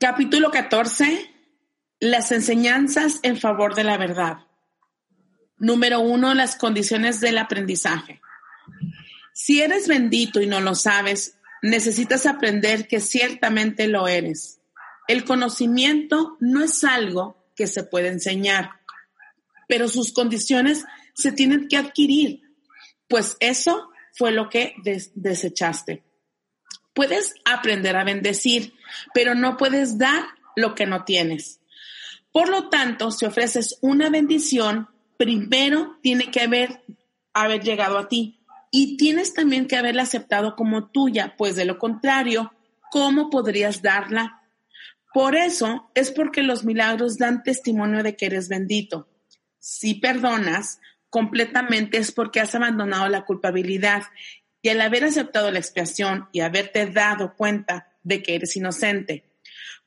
Capítulo 14. Las enseñanzas en favor de la verdad. Número uno, las condiciones del aprendizaje. Si eres bendito y no lo sabes, necesitas aprender que ciertamente lo eres. El conocimiento no es algo que se puede enseñar, pero sus condiciones se tienen que adquirir, pues eso fue lo que desechaste. Puedes aprender a bendecir, pero no puedes dar lo que no tienes. Por lo tanto, si ofreces una bendición, primero tiene que haber, haber llegado a ti y tienes también que haberla aceptado como tuya, pues de lo contrario, ¿cómo podrías darla? Por eso es porque los milagros dan testimonio de que eres bendito. Si perdonas completamente es porque has abandonado la culpabilidad y al haber aceptado la expiación y haberte dado cuenta de que eres inocente,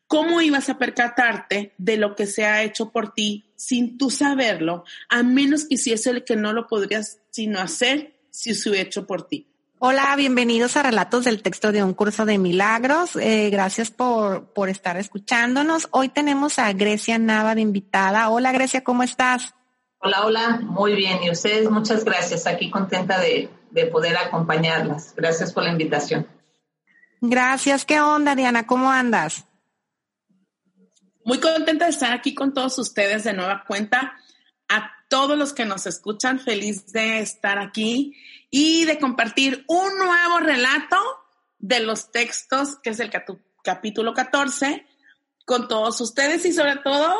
¿cómo ibas a percatarte de lo que se ha hecho por ti sin tú saberlo, a menos que hiciese el que no lo podrías sino hacer si se hubiera hecho por ti? Hola, bienvenidos a Relatos del Texto de un Curso de Milagros. Eh, gracias por, por estar escuchándonos. Hoy tenemos a Grecia Nava de invitada. Hola, Grecia, ¿cómo estás? Hola, hola, muy bien. Y ustedes, muchas gracias. Aquí contenta de, de poder acompañarlas. Gracias por la invitación. Gracias. ¿Qué onda, Diana? ¿Cómo andas? Muy contenta de estar aquí con todos ustedes de nueva cuenta. A todos los que nos escuchan, feliz de estar aquí y de compartir un nuevo relato de los textos, que es el capítulo 14, con todos ustedes y sobre todo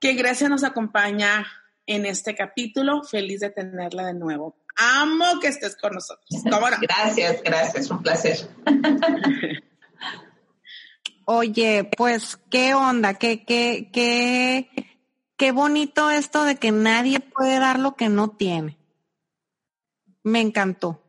que Grecia nos acompaña en este capítulo. Feliz de tenerla de nuevo amo que estés con nosotros. Gracias, gracias, un placer. Oye, pues, ¿qué onda? ¿Qué, qué, qué, qué bonito esto de que nadie puede dar lo que no tiene? Me encantó.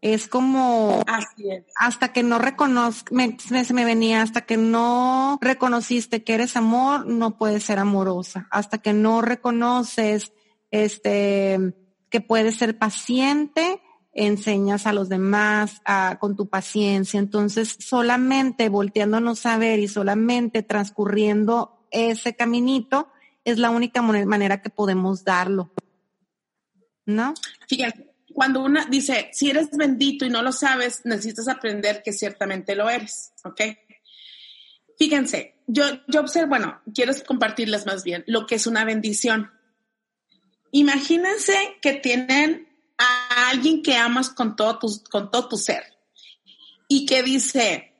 Es como Así es. hasta que no reconozco, me, se me venía, hasta que no reconociste que eres amor, no puedes ser amorosa. Hasta que no reconoces este, que puedes ser paciente, enseñas a los demás con tu paciencia. Entonces, solamente volteándonos a ver y solamente transcurriendo ese caminito es la única manera que podemos darlo. ¿No? Fíjate, cuando una dice, si eres bendito y no lo sabes, necesitas aprender que ciertamente lo eres, ¿ok? Fíjense, yo, yo observo, bueno, quiero compartirles más bien lo que es una bendición. Imagínense que tienen a alguien que amas con todo tu, con todo tu ser y que dice,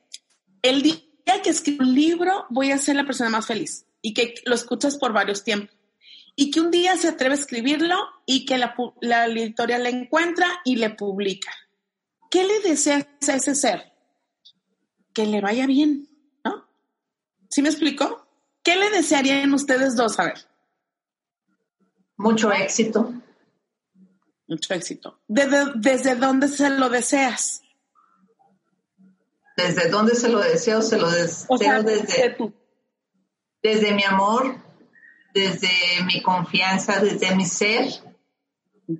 el día que escribo un libro voy a ser la persona más feliz y que lo escuchas por varios tiempos y que un día se atreve a escribirlo y que la, la editorial le encuentra y le publica. ¿Qué le deseas a ese ser? Que le vaya bien, ¿no? ¿Sí me explico? ¿Qué le desearían ustedes dos? A ver. Mucho éxito. Mucho éxito. ¿Desde, desde dónde se lo deseas? ¿Desde dónde se lo deseo? Se lo deseo desde, desde mi amor, desde mi confianza, desde mi ser,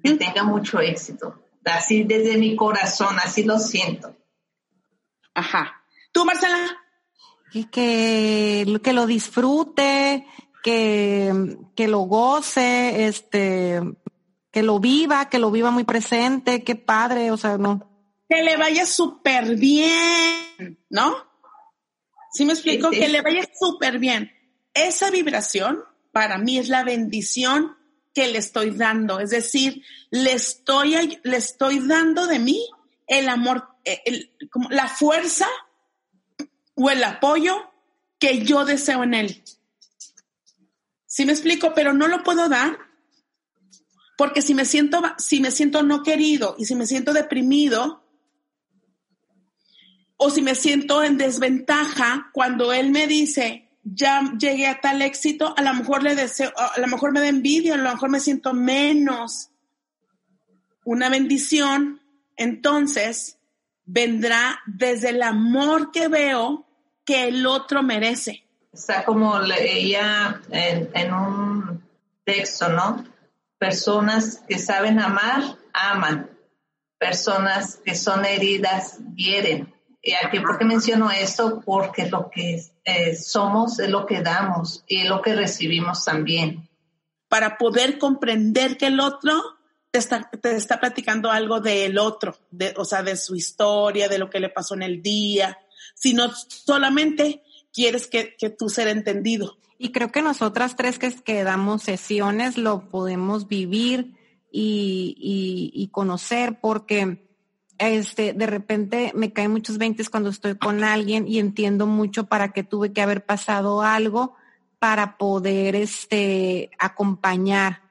que tenga mucho éxito. Así desde mi corazón, así lo siento. Ajá. ¿Tú, Marcela? que, que lo disfrute, que, que lo goce, este, que lo viva, que lo viva muy presente, qué padre, o sea, no. Que le vaya súper bien, ¿no? ¿Sí me explico? Que le vaya súper bien. Esa vibración para mí es la bendición que le estoy dando. Es decir, le estoy, le estoy dando de mí el amor, eh, el, como la fuerza o el apoyo que yo deseo en él. ¿Sí me explico? Pero no lo puedo dar Porque si me siento, si me siento no querido y si me siento deprimido, o si me siento en desventaja cuando él me dice, ya llegué a tal éxito, a lo mejor le deseo, a lo mejor me da envidia, a lo mejor me siento menos. Una bendición, entonces, vendrá desde el amor que veo que el otro merece. Está como leía en, en un texto, ¿no? Personas que saben amar, aman. Personas que son heridas, hieren ¿Y aquí por qué menciono esto? Porque lo que eh, somos es lo que damos y es lo que recibimos también. Para poder comprender que el otro te está, te está platicando algo del otro, de, o sea, de su historia, de lo que le pasó en el día, sino solamente quieres que, que tú ser entendido. Y creo que nosotras tres que, damos sesiones lo podemos vivir y, y, conocer porque este, de repente me caen muchos veintes cuando estoy con alguien y entiendo mucho para qué tuve que haber pasado algo para poder, este, acompañar.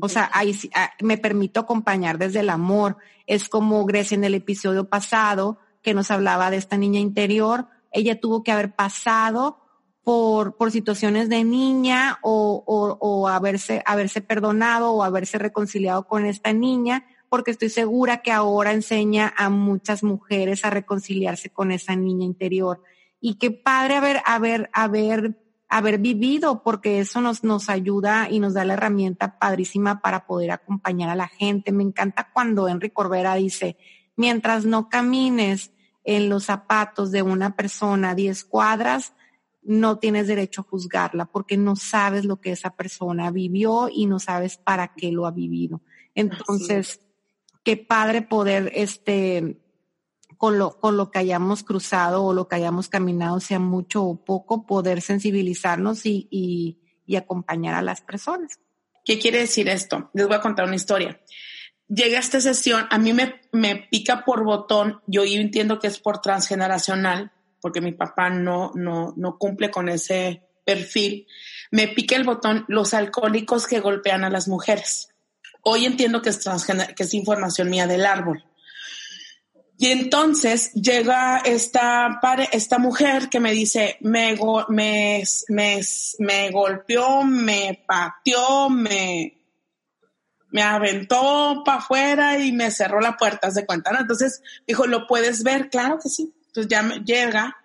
O sea, ahí ah, me permito acompañar desde el amor. Es como Grecia en el episodio pasado que nos hablaba de esta niña interior. Ella tuvo que haber pasado por, por situaciones de niña o, o, o haberse, haberse perdonado o haberse reconciliado con esta niña porque estoy segura que ahora enseña a muchas mujeres a reconciliarse con esa niña interior. Y qué padre haber, haber, haber, haber vivido, porque eso nos, nos ayuda y nos da la herramienta padrísima para poder acompañar a la gente. Me encanta cuando Henry Corbera dice, mientras no camines en los zapatos de una persona 10 cuadras, no tienes derecho a juzgarla porque no sabes lo que esa persona vivió y no sabes para qué lo ha vivido. Entonces, qué padre poder, este, con lo, con lo que hayamos cruzado o lo que hayamos caminado, sea mucho o poco, poder sensibilizarnos y, y, y acompañar a las personas. ¿Qué quiere decir esto? Les voy a contar una historia. Llegué a esta sesión, a mí me, me pica por botón, yo entiendo que es por transgeneracional, porque mi papá no, no, no cumple con ese perfil. Me pica el botón los alcohólicos que golpean a las mujeres. Hoy entiendo que es, que es información mía del árbol. Y entonces llega esta, esta mujer que me dice, me, me, me, me golpeó, me pateó, me, me aventó para afuera y me cerró la puerta, de cuenta? Entonces dijo, ¿lo puedes ver? Claro que sí. Entonces ya me, llega.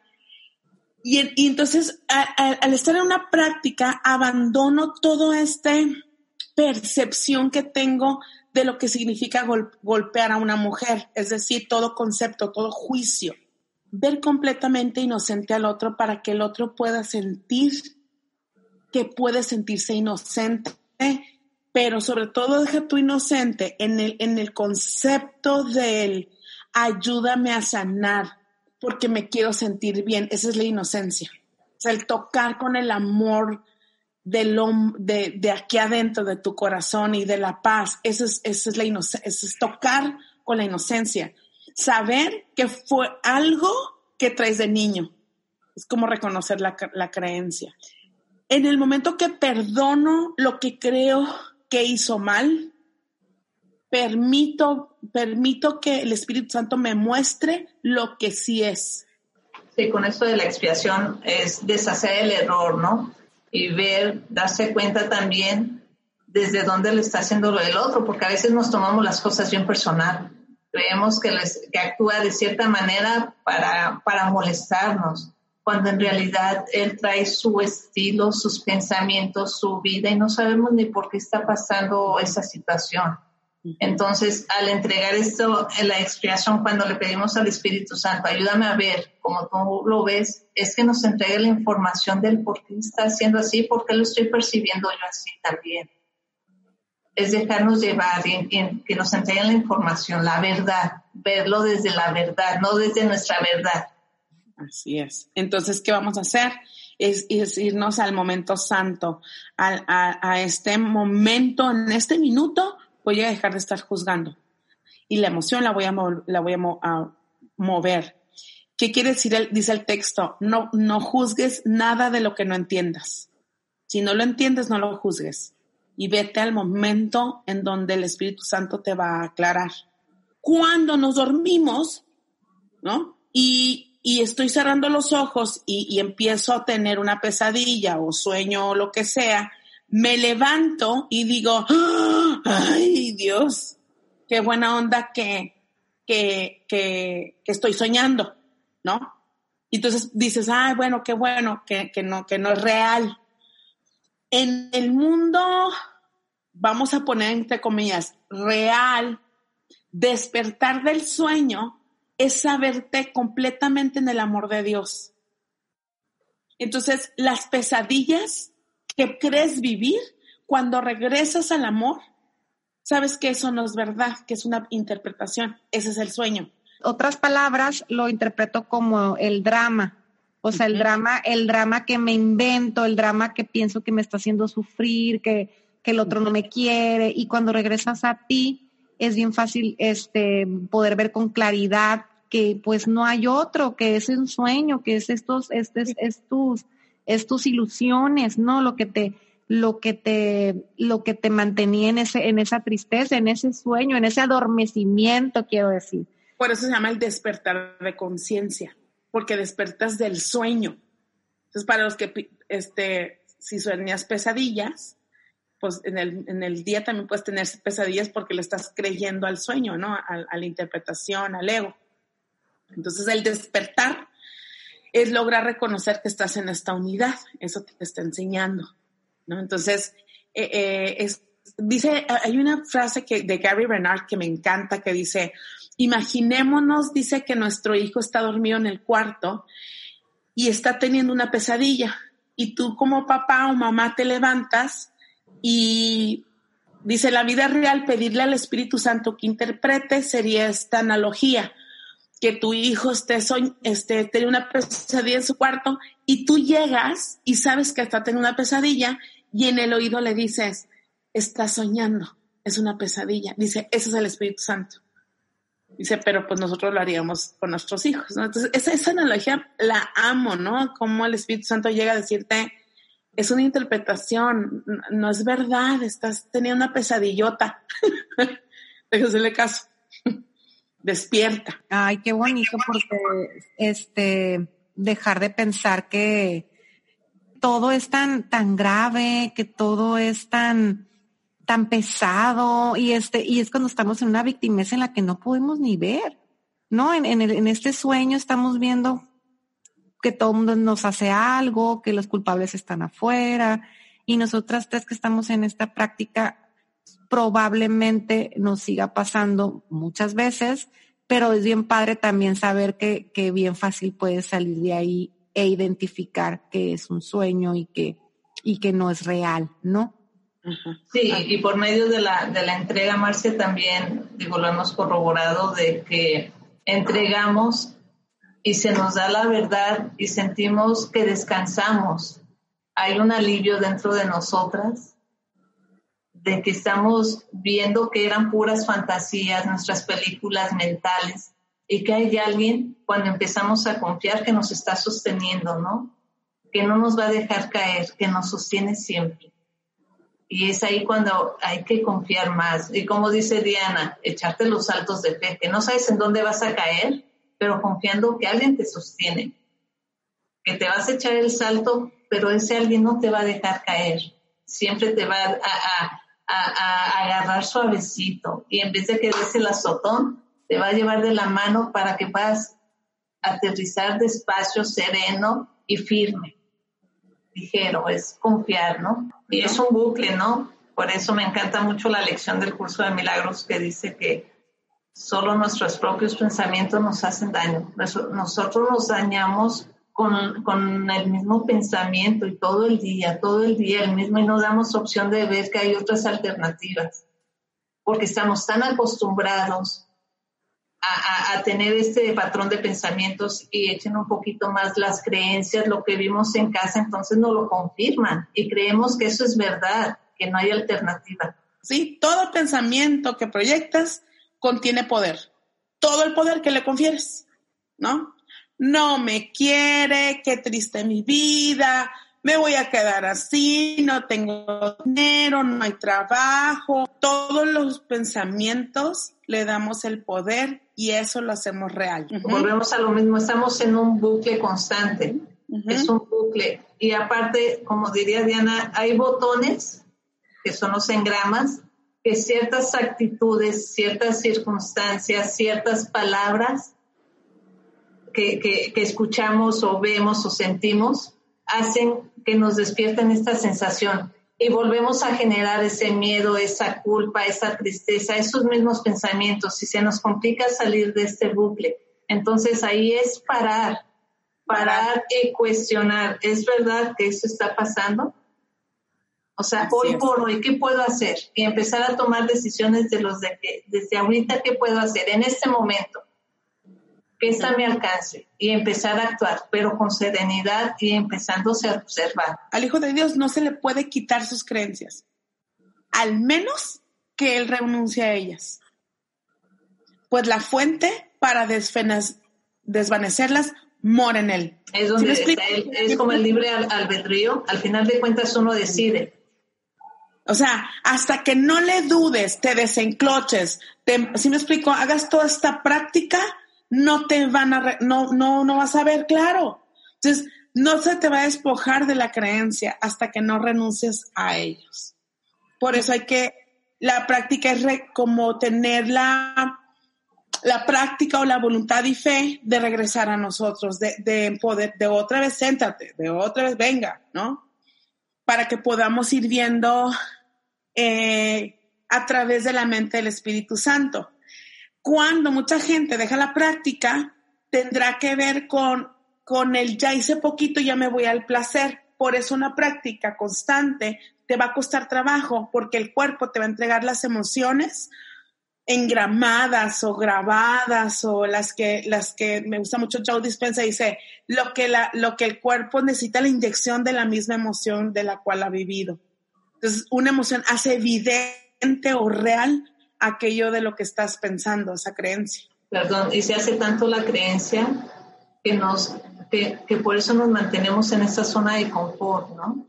Y, y entonces al estar en una práctica, abandono todo este percepción que tengo de lo que significa golpear a una mujer, es decir, todo concepto, todo juicio. Ver completamente inocente al otro para que el otro pueda sentir que puede sentirse inocente, pero sobre todo deja tu inocente en el, en el concepto del ayúdame a sanar porque me quiero sentir bien. Esa es la inocencia. El tocar con el amor de, de aquí adentro de tu corazón y de la paz. Eso es, eso es la inocencia, es tocar con la inocencia. Saber que fue algo que traes de niño. Es como reconocer la, la creencia. En el momento que perdono lo que creo que hizo mal, permito, permito que el Espíritu Santo me muestre lo que sí es. Sí, con esto de la expiación es deshacer el error, ¿no? y ver, darse cuenta también desde dónde le está haciendo lo del otro, porque a veces nos tomamos las cosas bien personal. Creemos que, les, que actúa de cierta manera para, para molestarnos, cuando en realidad él trae su estilo, sus pensamientos, su vida y no sabemos ni por qué está pasando esa situación. Entonces, al entregar esto en la expiación, cuando le pedimos al Espíritu Santo, ayúdame a ver como tú lo ves, es que nos entregue la información del por qué está haciendo así, por qué lo estoy percibiendo yo así también. Es dejarnos llevar que nos entreguen la información, la verdad, verlo desde la verdad, no desde nuestra verdad. Así es. Entonces, ¿qué vamos a hacer? Es, irnos al momento santo, a este momento, en este minuto voy a dejar de estar juzgando y la emoción la voy a, la voy a, mover. ¿Qué quiere decir? dice el texto, no, no juzgues nada de lo que no entiendas. Si no lo entiendes, no lo juzgues. y vete al momento en donde el Espíritu Santo te va a aclarar. Cuando nos dormimos, ¿no? Y, estoy cerrando los ojos y, y, empiezo a tener una pesadilla o sueño o lo que sea, me levanto y digo, ¡Ah! ay Dios, qué buena onda que, que, que, estoy soñando, ¿no? Y entonces dices, ay, bueno, qué bueno, que, que, no, que no es real. En el mundo, vamos a poner entre comillas, real, despertar del sueño es saberte completamente en el amor de Dios. Entonces, las pesadillas que crees vivir, cuando regresas al amor, sabes que eso no es verdad, que es una interpretación, ese es el sueño. Otras palabras lo interpreto como el drama, o sea, el drama, el drama que me invento, el drama que pienso que me está haciendo sufrir, que, que el otro no me quiere, y cuando regresas a ti, es bien fácil este, poder ver con claridad que pues no hay otro, que es un sueño, que es estos, es tus, es tus ilusiones, ¿no? Lo que te, lo que te, lo que te mantenía en ese, en esa tristeza, en ese sueño, en ese adormecimiento, quiero decir. Por eso se llama el despertar de conciencia, porque despertas del sueño. Entonces, para los que, este, si sueñas pesadillas, pues en el, en el día también puedes tener pesadillas porque le estás creyendo al sueño, ¿no? A, la interpretación, al ego. Entonces, el despertar es lograr reconocer que estás en esta unidad. Eso te está enseñando, ¿no? Entonces, eh, eh, dice, hay una frase que, de Gary Bernard que me encanta que dice, imaginémonos, dice que nuestro hijo está dormido en el cuarto y está teniendo una pesadilla y tú como papá o mamá te levantas y dice, la vida real, pedirle al Espíritu Santo que interprete sería esta analogía que tu hijo esté, este, tiene una pesadilla en su cuarto y tú llegas y sabes que está teniendo una pesadilla y en el oído le dices, está soñando, es una pesadilla. Dice, ese es el Espíritu Santo. Dice, pero pues nosotros lo haríamos con nuestros hijos, ¿no? Entonces, esa, esa analogía la amo, ¿no? Como el Espíritu Santo llega a decirte, es una interpretación, no es verdad, estás teniendo una pesadillota. Déjale caso despierta. Ay, qué bonito porque este dejar de pensar que todo es tan tan grave, que todo es tan tan pesado y este y es cuando estamos en una victimez en la que no podemos ni ver, ¿no? En, en, en este sueño estamos viendo que todo el mundo nos hace algo, que los culpables están afuera y nosotras tres que estamos en esta práctica probablemente nos siga pasando muchas veces, pero es bien padre también saber que, que bien fácil puedes salir de ahí e identificar que es un sueño y que, y que no es real, ¿no? Sí, y por medio de la, de la entrega, Marcia, también, digo, lo hemos corroborado de que entregamos y se nos da la verdad y sentimos que descansamos. Hay un alivio dentro de nosotras de que estamos viendo que eran puras fantasías, nuestras películas mentales, y que hay alguien cuando empezamos a confiar que nos está sosteniendo, ¿no? Que no nos va a dejar caer, que nos sostiene siempre. Y es ahí cuando hay que confiar más. Y como dice Diana, echarte los saltos de fe, que no sabes en dónde vas a caer, pero confiando que alguien te sostiene. Que te vas a echar el salto, pero ese alguien no te va a dejar caer. Siempre te va a, a, agarrar suavecito y en vez de que des el azotón, te va a llevar de la mano para que puedas aterrizar despacio, sereno y firme. Ligero, es confiar, ¿no? Y es un bucle, ¿no? Por eso me encanta mucho la lección del curso de milagros que dice que solo nuestros propios pensamientos nos hacen daño. Nosotros nos dañamos con, el mismo pensamiento y todo el día, todo el día el mismo y no damos opción de ver que hay otras alternativas, porque estamos tan acostumbrados a, tener este patrón de pensamientos y echen un poquito más las creencias, lo que vimos en casa, entonces no lo confirman y creemos que eso es verdad, que no hay alternativa. Sí, todo pensamiento que proyectas contiene poder, todo el poder que le confieres, ¿no? no me quiere, qué triste mi vida, me voy a quedar así, no tengo dinero, no hay trabajo. Todos los pensamientos le damos el poder y eso lo hacemos real. Volvemos a lo mismo, estamos en un bucle constante. Es un bucle. Y aparte, como diría Diana, hay botones que son los engramas, que ciertas actitudes, ciertas circunstancias, ciertas palabras que, que escuchamos o vemos o sentimos, hacen que nos despierten esta sensación y volvemos a generar ese miedo, esa culpa, esa tristeza, esos mismos pensamientos y se nos complica salir de este bucle. Entonces ahí es parar, parar y cuestionar, ¿es verdad que eso está pasando? O sea, hoy por hoy, ¿qué puedo hacer? Y empezar a tomar decisiones de los de que, desde ahorita, ¿qué puedo hacer en este momento? ¿Qué está a mi alcance? Y empezar a actuar, pero con serenidad y empezándose a observar. Al Hijo de Dios no se le puede quitar sus creencias, al menos que Él renuncie a ellas. Pues la fuente para desvanecerlas mora en Él. Es, donde es como el libre albedrío, al final de cuentas uno decide o sea, hasta que no le dudes, te desencloches, si me explico, hagas toda esta práctica, no te van a, no, no, no vas a ver claro. Entonces, no se te va a despojar de la creencia hasta que no renuncies a ellos. Por eso hay que, la práctica es como tener la, la práctica o la voluntad y fe de regresar a nosotros, de, de poder, de otra vez, céntrate, de otra vez, venga, ¿no? Para que podamos ir viendo eh, a través de la mente del Espíritu Santo. Cuando mucha gente deja la práctica, tendrá que ver con, con el ya hice poquito, ya me voy al placer. Por eso una práctica constante te va a costar trabajo porque el cuerpo te va a entregar las emociones engramadas o grabadas o las que las que me gusta mucho Joe Dispensa dice lo que lo que el cuerpo necesita la inyección de la misma emoción de la cual ha vivido. Entonces, una emoción hace evidente o real aquello de lo que estás pensando, esa creencia. Perdón, y se hace tanto la creencia que nos, que, por eso nos mantenemos en esa zona de confort, ¿no?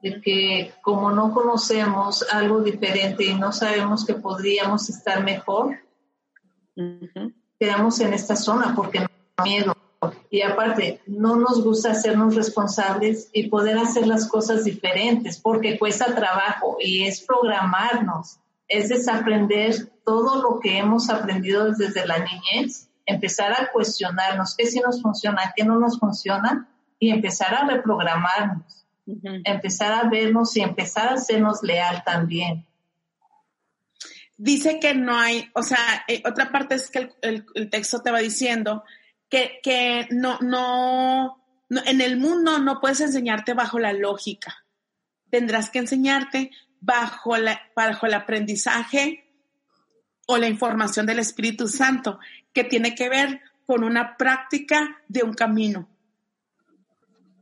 De que como no conocemos algo diferente y no sabemos que podríamos estar mejor, quedamos en esta zona porque nos da miedo. Y aparte, no nos gusta hacernos responsables y poder hacer las cosas diferentes porque cuesta trabajo y es programarnos, es desaprender todo lo que hemos aprendido desde la niñez, empezar a cuestionarnos qué sí nos funciona, qué no nos funciona y empezar a reprogramarnos, empezar a vernos y empezar a hacernos leal también. Dice que no hay, o sea, eh, otra parte es que el, texto te va diciendo que, no, no, en el mundo no puedes enseñarte bajo la lógica. Tendrás que enseñarte bajo, la, bajo el aprendizaje o la información del Espíritu Santo, que tiene que ver con una práctica de un camino.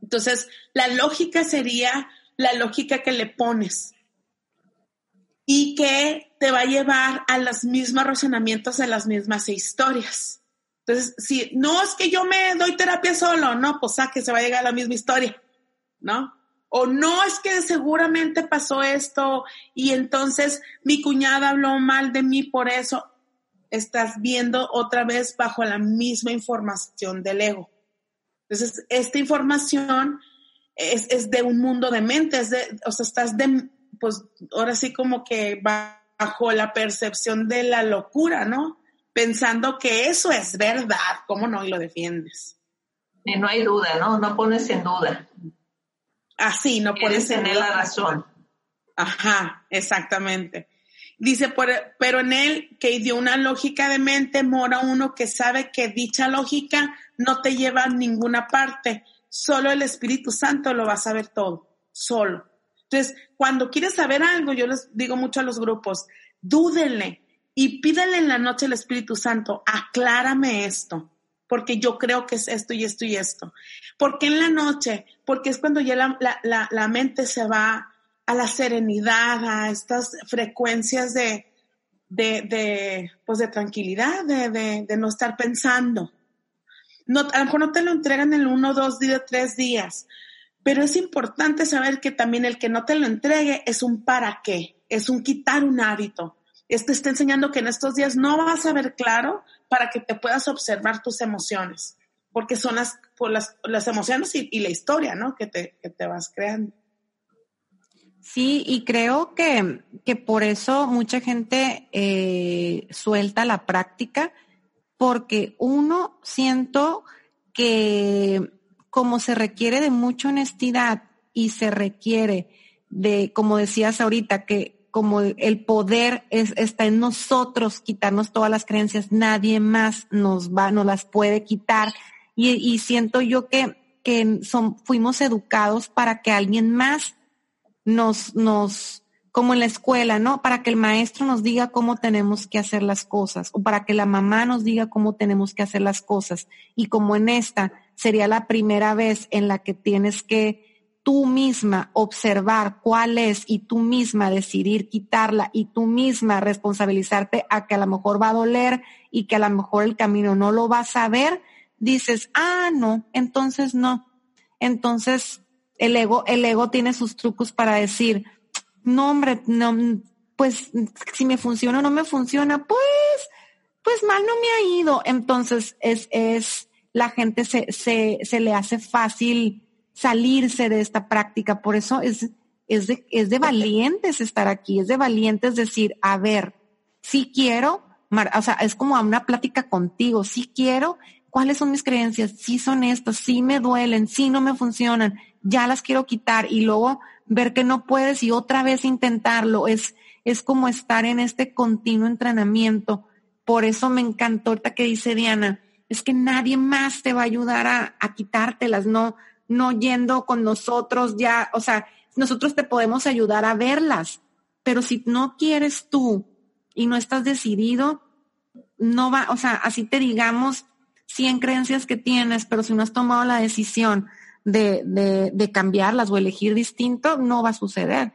Entonces, la lógica sería la lógica que le pones y que te va a llevar a los mismos razonamientos de las mismas historias. Entonces, si no es que yo me doy terapia solo, no, pues a que se va a llegar a la misma historia, ¿no? O no es que seguramente pasó esto y entonces mi cuñada habló mal de mí por eso. Estás viendo otra vez bajo la misma información del ego. Entonces, esta información es, es de un mundo de mentes, de, o sea, estás de, pues ahora sí como que bajo la percepción de la locura, ¿no? Pensando que eso es verdad, ¿cómo no? Y lo defiendes. Y no hay duda, ¿no? No pones en duda. Así, no pones en él la razón. Ajá, exactamente. Dice, pero en él que dio una lógica de mente, mora uno que sabe que dicha lógica no te lleva a ninguna parte. Solo el Espíritu Santo lo va a saber todo, solo. Entonces, cuando quieres saber algo, yo les digo mucho a los grupos, dúdenle, y pídele en la noche al Espíritu Santo, aclárame esto, porque yo creo que es esto y esto y esto. ¿Por qué en la noche? Porque es cuando ya la, mente se va a la serenidad, a estas frecuencias de, de, pues de tranquilidad, de, de, no estar pensando. No, a lo mejor no te lo entregan en uno, dos días, tres días, Pero es importante saber que también el que no te lo entregue es un para qué, es un quitar un hábito. Este está enseñando que en estos días no vas a ver claro para que te puedas observar tus emociones, porque son las, las, emociones y, la historia, ¿no? Que te, que te vas creando. Sí, y creo que, que por eso mucha gente eh, suelta la práctica, porque uno siento que como se requiere de mucha honestidad y se requiere de, como decías ahorita, que como el poder es, está en nosotros quitarnos todas las creencias, nadie más nos va, nos las puede quitar. Y, y siento yo que, que son, fuimos educados para que alguien más nos, nos, como en la escuela, ¿no? Para que el maestro nos diga cómo tenemos que hacer las cosas o para que la mamá nos diga cómo tenemos que hacer las cosas. Y como en esta sería la primera vez en la que tienes que tú misma observar cuál es y tú misma decidir quitarla y tú misma responsabilizarte a que a lo mejor va a doler y que a lo mejor el camino no lo vas a ver, dices, ah, no, entonces no. Entonces el ego, el ego tiene sus trucos para decir, no, hombre, no, pues si me funciona o no me funciona, pues, pues mal no me ha ido. Entonces es, es, la gente se, se, se le hace fácil salirse de esta práctica. Por eso es, es de, es de valientes estar aquí, es de valientes decir, a ver, si quiero, o sea, es como una plática contigo, si quiero, cuáles son mis creencias, si son estas, si me duelen, si no me funcionan, ya las quiero quitar y luego ver que no puedes y otra vez intentarlo. Es, es como estar en este continuo entrenamiento. Por eso me encantó ahorita que dice Diana, es que nadie más te va a ayudar a, a quitártelas, no, no yendo con nosotros ya, o sea, nosotros te podemos ayudar a verlas, pero si no quieres tú y no estás decidido, no va, o sea, así te digamos 100 creencias que tienes, pero si no has tomado la decisión de, de, de cambiarlas o elegir distinto, no va a suceder.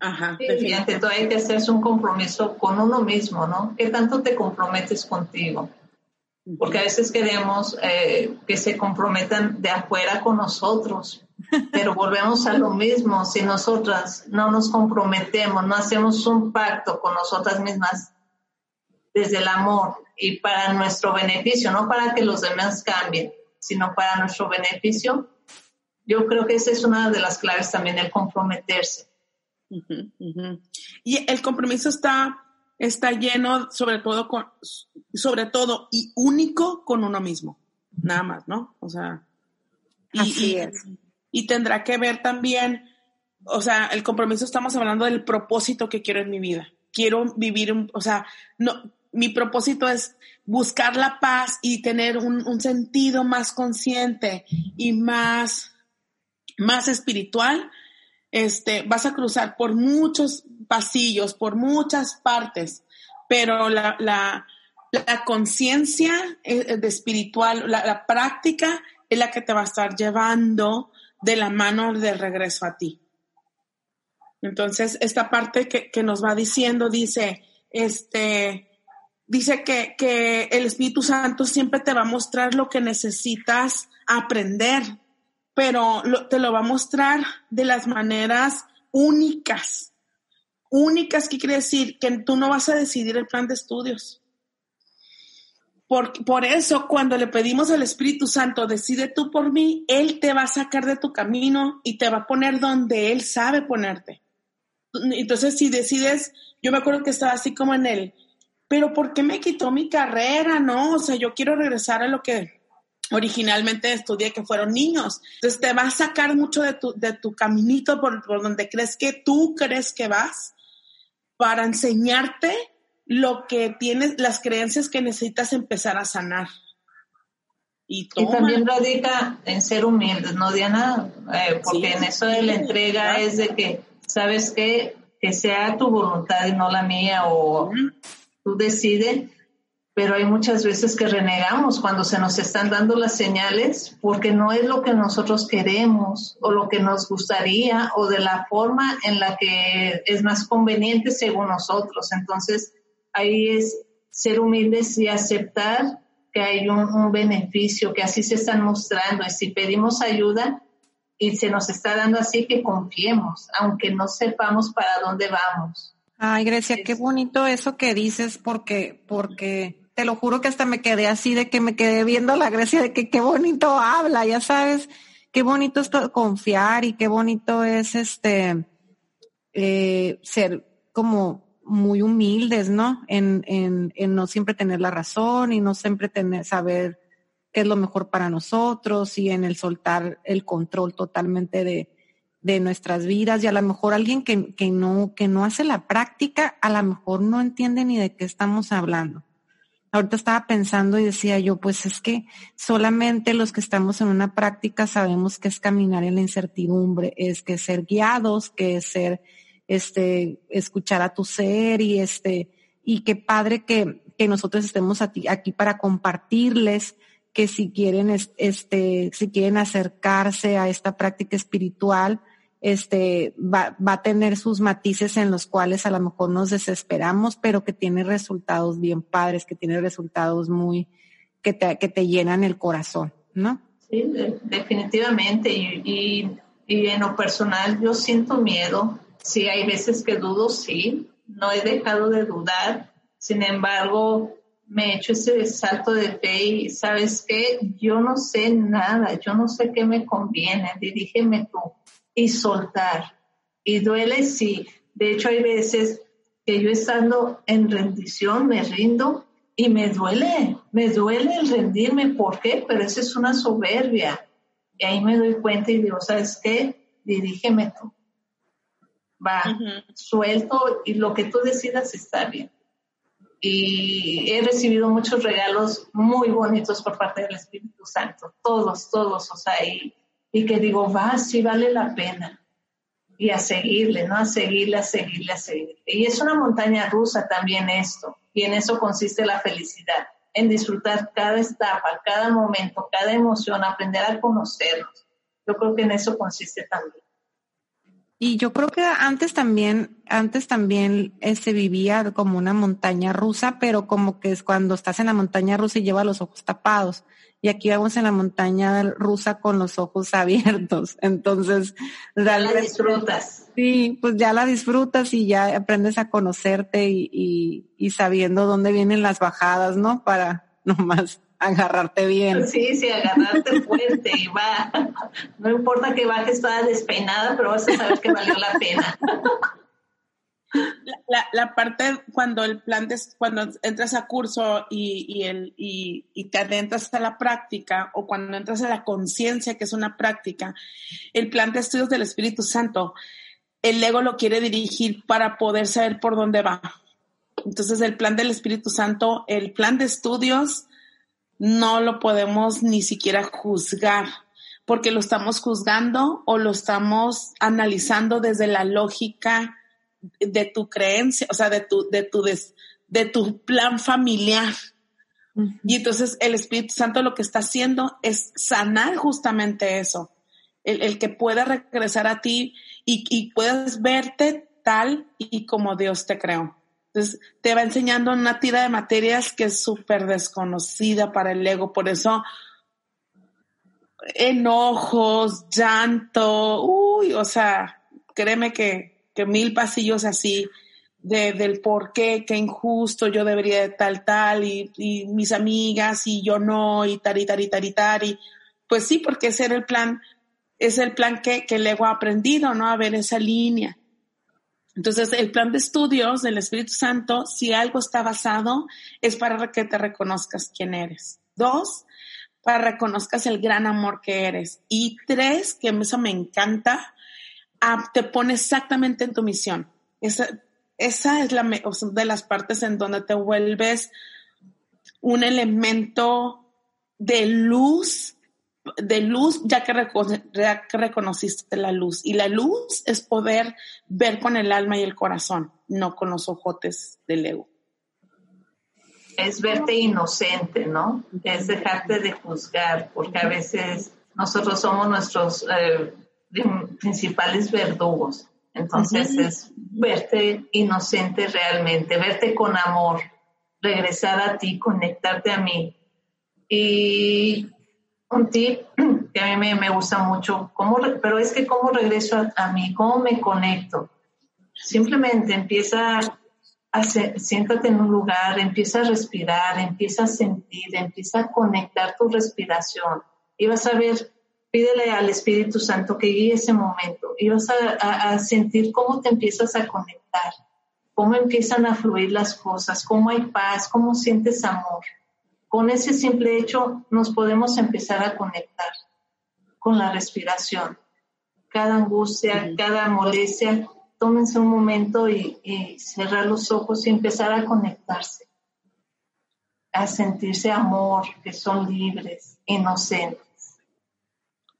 Ajá. Sí, ante todo hay que hacerse un compromiso con uno mismo, ¿no? ¿Qué tanto te comprometes contigo? Porque a veces queremos eh, que se comprometan de afuera con nosotros, pero volvemos a lo mismo. Si nosotras no nos comprometemos, no hacemos un pacto con nosotras mismas desde el amor y para nuestro beneficio, no para que los demás cambien, sino para nuestro beneficio, yo creo que esa es una de las claves también, el comprometerse. Y el compromiso está, está lleno sobre todo, con, sobre todo y único con uno mismo, nada más, ¿no? O sea, y, y tendrá que ver también, o sea, el compromiso estamos hablando del propósito que quiero en mi vida. Quiero vivir, o sea, no, mi propósito es buscar la paz y tener un, sentido más consciente y más, más espiritual, este, vas a cruzar por muchos pasillos, por muchas partes, pero la, la, la conciencia eh, de espiritual, la, práctica es la que te va a estar llevando de la mano de regreso a ti. Entonces, esta parte que, que nos va diciendo dice, este, dice que, que, el Espíritu Santo siempre te va a mostrar lo que necesitas aprender, pero te lo va a mostrar de las maneras únicas. Únicas, ¿qué quiere decir? Que tú no vas a decidir el plan de estudios. Por, por eso, cuando le pedimos al Espíritu Santo, decide tú por mí, Él te va a sacar de tu camino y te va a poner donde Él sabe ponerte. Entonces, si decides, yo me acuerdo que estaba así como en el, pero ¿por qué me quitó mi carrera? No, o sea, yo quiero regresar a lo que originalmente estudié, que fueron niños. Entonces te va a sacar mucho de tu, de tu caminito por, donde crees que tú crees que vas para enseñarte lo que tienes, las creencias que necesitas empezar a sanar. Y, también radica en ser humildes, ¿no, Diana? Eh, porque en eso de la entrega es de que, ¿sabes qué? Que sea tu voluntad y no la mía, o tú decides, pero hay muchas veces que renegamos cuando se nos están dando las señales porque no es lo que nosotros queremos o lo que nos gustaría o de la forma en la que es más conveniente según nosotros. Entonces, ahí es ser humildes y aceptar que hay un, beneficio, que así se están mostrando. Y si pedimos ayuda, y se nos está dando así que confiemos, aunque no sepamos para dónde vamos. Ay, Grecia, qué bonito eso que dices, porque, porque te lo juro que hasta me quedé así de que me quedé viendo la Grecia de que qué bonito habla, ya sabes, qué bonito es confiar y qué bonito es este eh, ser como muy humildes, ¿no? En, no siempre tener la razón y no siempre tener, saber qué es lo mejor para nosotros y en el soltar el control totalmente de, nuestras vidas y a lo mejor alguien que, no, que no hace la práctica, a lo mejor no entiende ni de qué estamos hablando. Ahorita estaba pensando y decía yo, pues es que solamente los que estamos en una práctica sabemos que es caminar en la incertidumbre, es que ser guiados, que es ser, este, escuchar a tu ser y este, y qué padre que, que nosotros estemos aquí para compartirles que si quieren, este, si quieren acercarse a esta práctica espiritual, este, va, va a tener sus matices en los cuales a lo mejor nos desesperamos, pero que tiene resultados bien padres, que tiene resultados muy, que te, que te llenan el corazón, ¿no? Sí, definitivamente. Y, y, en lo personal yo siento miedo. Sí, hay veces que dudo, sí. No he dejado de dudar. Sin embargo, me he hecho ese salto de fe y sabes qué, yo no sé nada, yo no sé qué me conviene, dirígeme tú y soltar. Y duele sí, de hecho hay veces que yo estando en rendición me rindo y me duele, me duele el rendirme, ¿por qué? Pero eso es una soberbia. Y ahí me doy cuenta y digo, ¿sabes qué? Dirígeme tú. Va, suelto y lo que tú decidas está bien y he recibido muchos regalos muy bonitos por parte del Espíritu Santo, todos, todos, o sea, y, y que digo, va, sí vale la pena. Y a seguirle, ¿no? A seguirle, a seguirle, a seguirle. Y es una montaña rusa también esto, y en eso consiste la felicidad, en disfrutar cada etapa, cada momento, cada emoción, aprender a conocernos. Yo creo que en eso consiste también. Y yo creo que antes también, antes también se este, vivía como una montaña rusa, pero como que es cuando estás en la montaña rusa y lleva los ojos tapados. Y aquí vamos en la montaña rusa con los ojos abiertos. Entonces, ya la disfrutas. Sí, pues ya la disfrutas y ya aprendes a conocerte y, y, y sabiendo dónde vienen las bajadas, ¿no? Para nomás agarrarte bien. Sí, sí, agarrarte fuerte y va. No importa que bajes toda despeinada, pero vas a saber que valió la pena. La, la, parte cuando el plan de, cuando entras a curso y, y, el, y, y, te adentras a la práctica o cuando entras a la conciencia que es una práctica, el plan de estudios del Espíritu Santo, el ego lo quiere dirigir para poder saber por dónde va. Entonces el plan del Espíritu Santo, el plan de estudios no lo podemos ni siquiera juzgar, porque lo estamos juzgando o lo estamos analizando desde la lógica de tu creencia, o sea, de tu, de tu, de, tu plan familiar. Y entonces el Espíritu Santo lo que está haciendo es sanar justamente eso, el, que pueda regresar a ti y, y puedas verte tal y como Dios te creó. Entonces, te va enseñando una tira de materias que es súper desconocida para el ego. Por eso, enojos, llanto, uy, o sea, créeme que, que mil pasillos así de, del por qué, qué injusto, yo debería de tal, tal, y, y mis amigas, y yo no, y tari, tari, tari, tari. Pues sí, porque ese era el plan, es el plan que, que el ego ha aprendido, ¿no? A ver esa línea. Entonces, el plan de estudios del Espíritu Santo, si algo está basado, es para que te reconozcas quién eres. Dos, para reconozcas el gran amor que eres. Y tres, que eso me encanta, te pone exactamente en tu misión. Esa, es la de las partes en donde te vuelves un elemento de luz de luz ya que, reconociste la luz. Y la luz es poder ver con el alma y el corazón, no con los ojotes del ego. Es verte inocente, ¿no? Es dejarte de juzgar, porque a veces nosotros somos nuestros eh, principales verdugos. Entonces es verte inocente realmente, verte con amor, regresar a ti, conectarte a mí. Y un tip que a mí me, gusta mucho, cómo, pero es que cómo regreso a, mí, cómo me conecto. Simplemente empieza a siéntate en un lugar, empieza a respirar, empieza a sentir, empieza a conectar tu respiración y vas a ver, pídele al Espíritu Santo que guíe ese momento y vas a sentir cómo te empiezas a conectar, cómo empiezan a fluir las cosas, cómo hay paz, cómo sientes amor. Con ese simple hecho nos podemos empezar a conectar con la respiración. Cada angustia, cada molestia, tómense un momento y, cerrar los ojos y empezar a conectarse, a sentirse amor, que son libres, inocentes.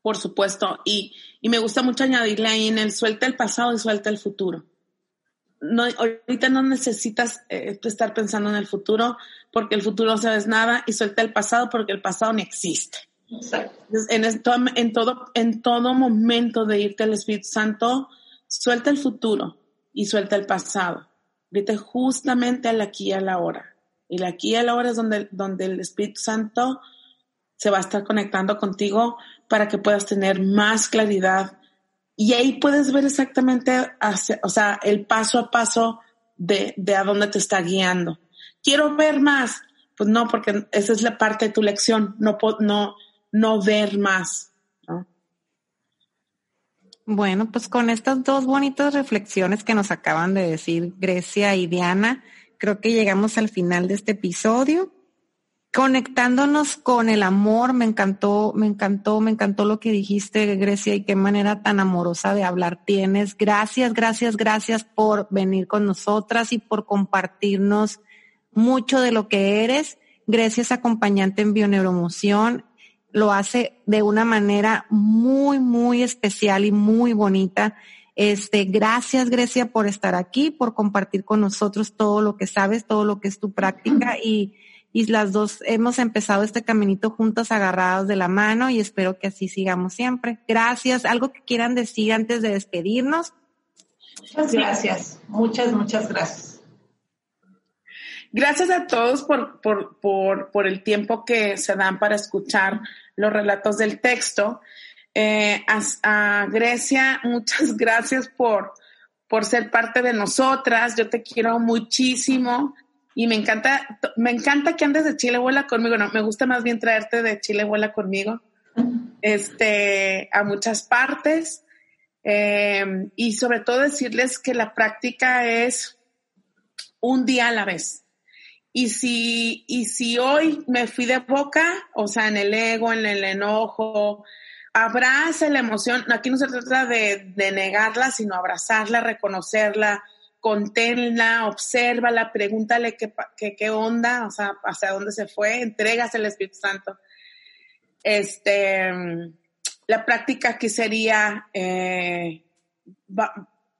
Por supuesto, y, me gusta mucho añadirle ahí en el suelta el pasado y suelta el futuro. No, ahorita no necesitas eh, estar pensando en el futuro porque el futuro no sabes nada y suelta el pasado porque el pasado no existe. En, en, todo, en todo momento de irte al Espíritu Santo, suelta el futuro y suelta el pasado. Vete justamente al aquí y a la hora. Y el aquí y a la hora es donde, donde el Espíritu Santo se va a estar conectando contigo para que puedas tener más claridad. Y ahí puedes ver exactamente, o sea, el paso a paso de, de a dónde te está guiando. Quiero ver más. Pues no, porque esa es la parte de tu lección. No, no, no ver más. Bueno, pues con estas dos bonitas reflexiones que nos acaban de decir Grecia y Diana, creo que llegamos al final de este episodio. Conectándonos con el amor, me encantó, me encantó, me encantó lo que dijiste, Grecia, y qué manera tan amorosa de hablar tienes. Gracias, gracias, gracias por venir con nosotras y por compartirnos mucho de lo que eres. Grecia es acompañante en bioneuromoción lo hace de una manera muy, muy especial y muy bonita. Este, gracias Grecia por estar aquí, por compartir con nosotros todo lo que sabes, todo lo que es tu práctica y, y las dos hemos empezado este caminito juntas agarrados de la mano y espero que así sigamos siempre. Gracias. ¿Algo que quieran decir antes de despedirnos? Muchas gracias. Muchas, muchas gracias. Gracias a todos por, por, por, por, el tiempo que se dan para escuchar los relatos del texto. Eh, a, Grecia, muchas gracias por, por ser parte de nosotras. Yo te quiero muchísimo y me encanta, me encanta que andes de Chile vuela conmigo. No, me gusta más bien traerte de Chile vuela conmigo. Este, a muchas partes. Eh, y sobre todo decirles que la práctica es un día a la vez y si, y si hoy me fui de boca, o sea, en el ego, en el enojo, abraza la emoción. Aquí no se trata de, de negarla, sino abrazarla, reconocerla, conténla, obsérvala, pregúntale qué, qué, onda, o sea, hacia dónde se fue, entregas el Espíritu Santo. Este, la práctica aquí sería, eh,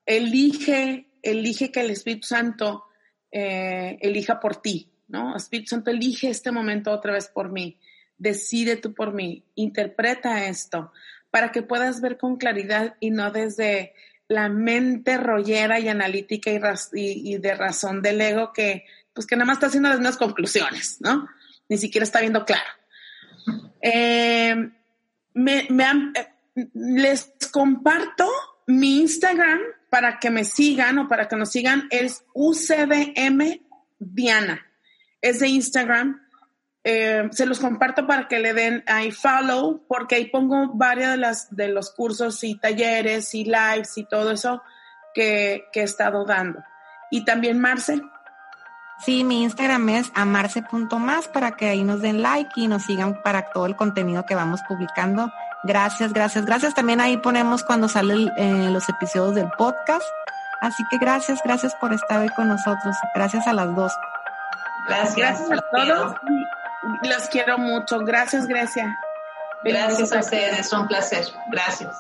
elige, elige que el Espíritu Santo eh, elija por ti, ¿no? Espíritu Santo, elige este momento otra vez por mí, decide tú por mí, interpreta esto, para que puedas ver con claridad y no desde la mente rollera y analítica y, de razón del ego que, pues que nada más está haciendo las mismas conclusiones, ¿no? Ni siquiera está viendo claro. Eh, me, eh, les comparto mi Instagram para que me sigan o para que nos sigan es UCBM Diana. Es de Instagram. Eh, se los comparto para que le den ahí follow, porque ahí pongo varios de, las, de los cursos y talleres y lives y todo eso que, que he estado dando. Y también Marce. Sí, mi Instagram es amarse.más para que ahí nos den like y nos sigan para todo el contenido que vamos publicando Gracias, gracias, gracias. También ahí ponemos cuando salen eh, los episodios del podcast. Así que gracias, gracias por estar hoy con nosotros. Gracias a las dos. Gracias, gracias a todos. Los quiero mucho. Gracias, Grecia. Gracias a ustedes, un placer. Gracias.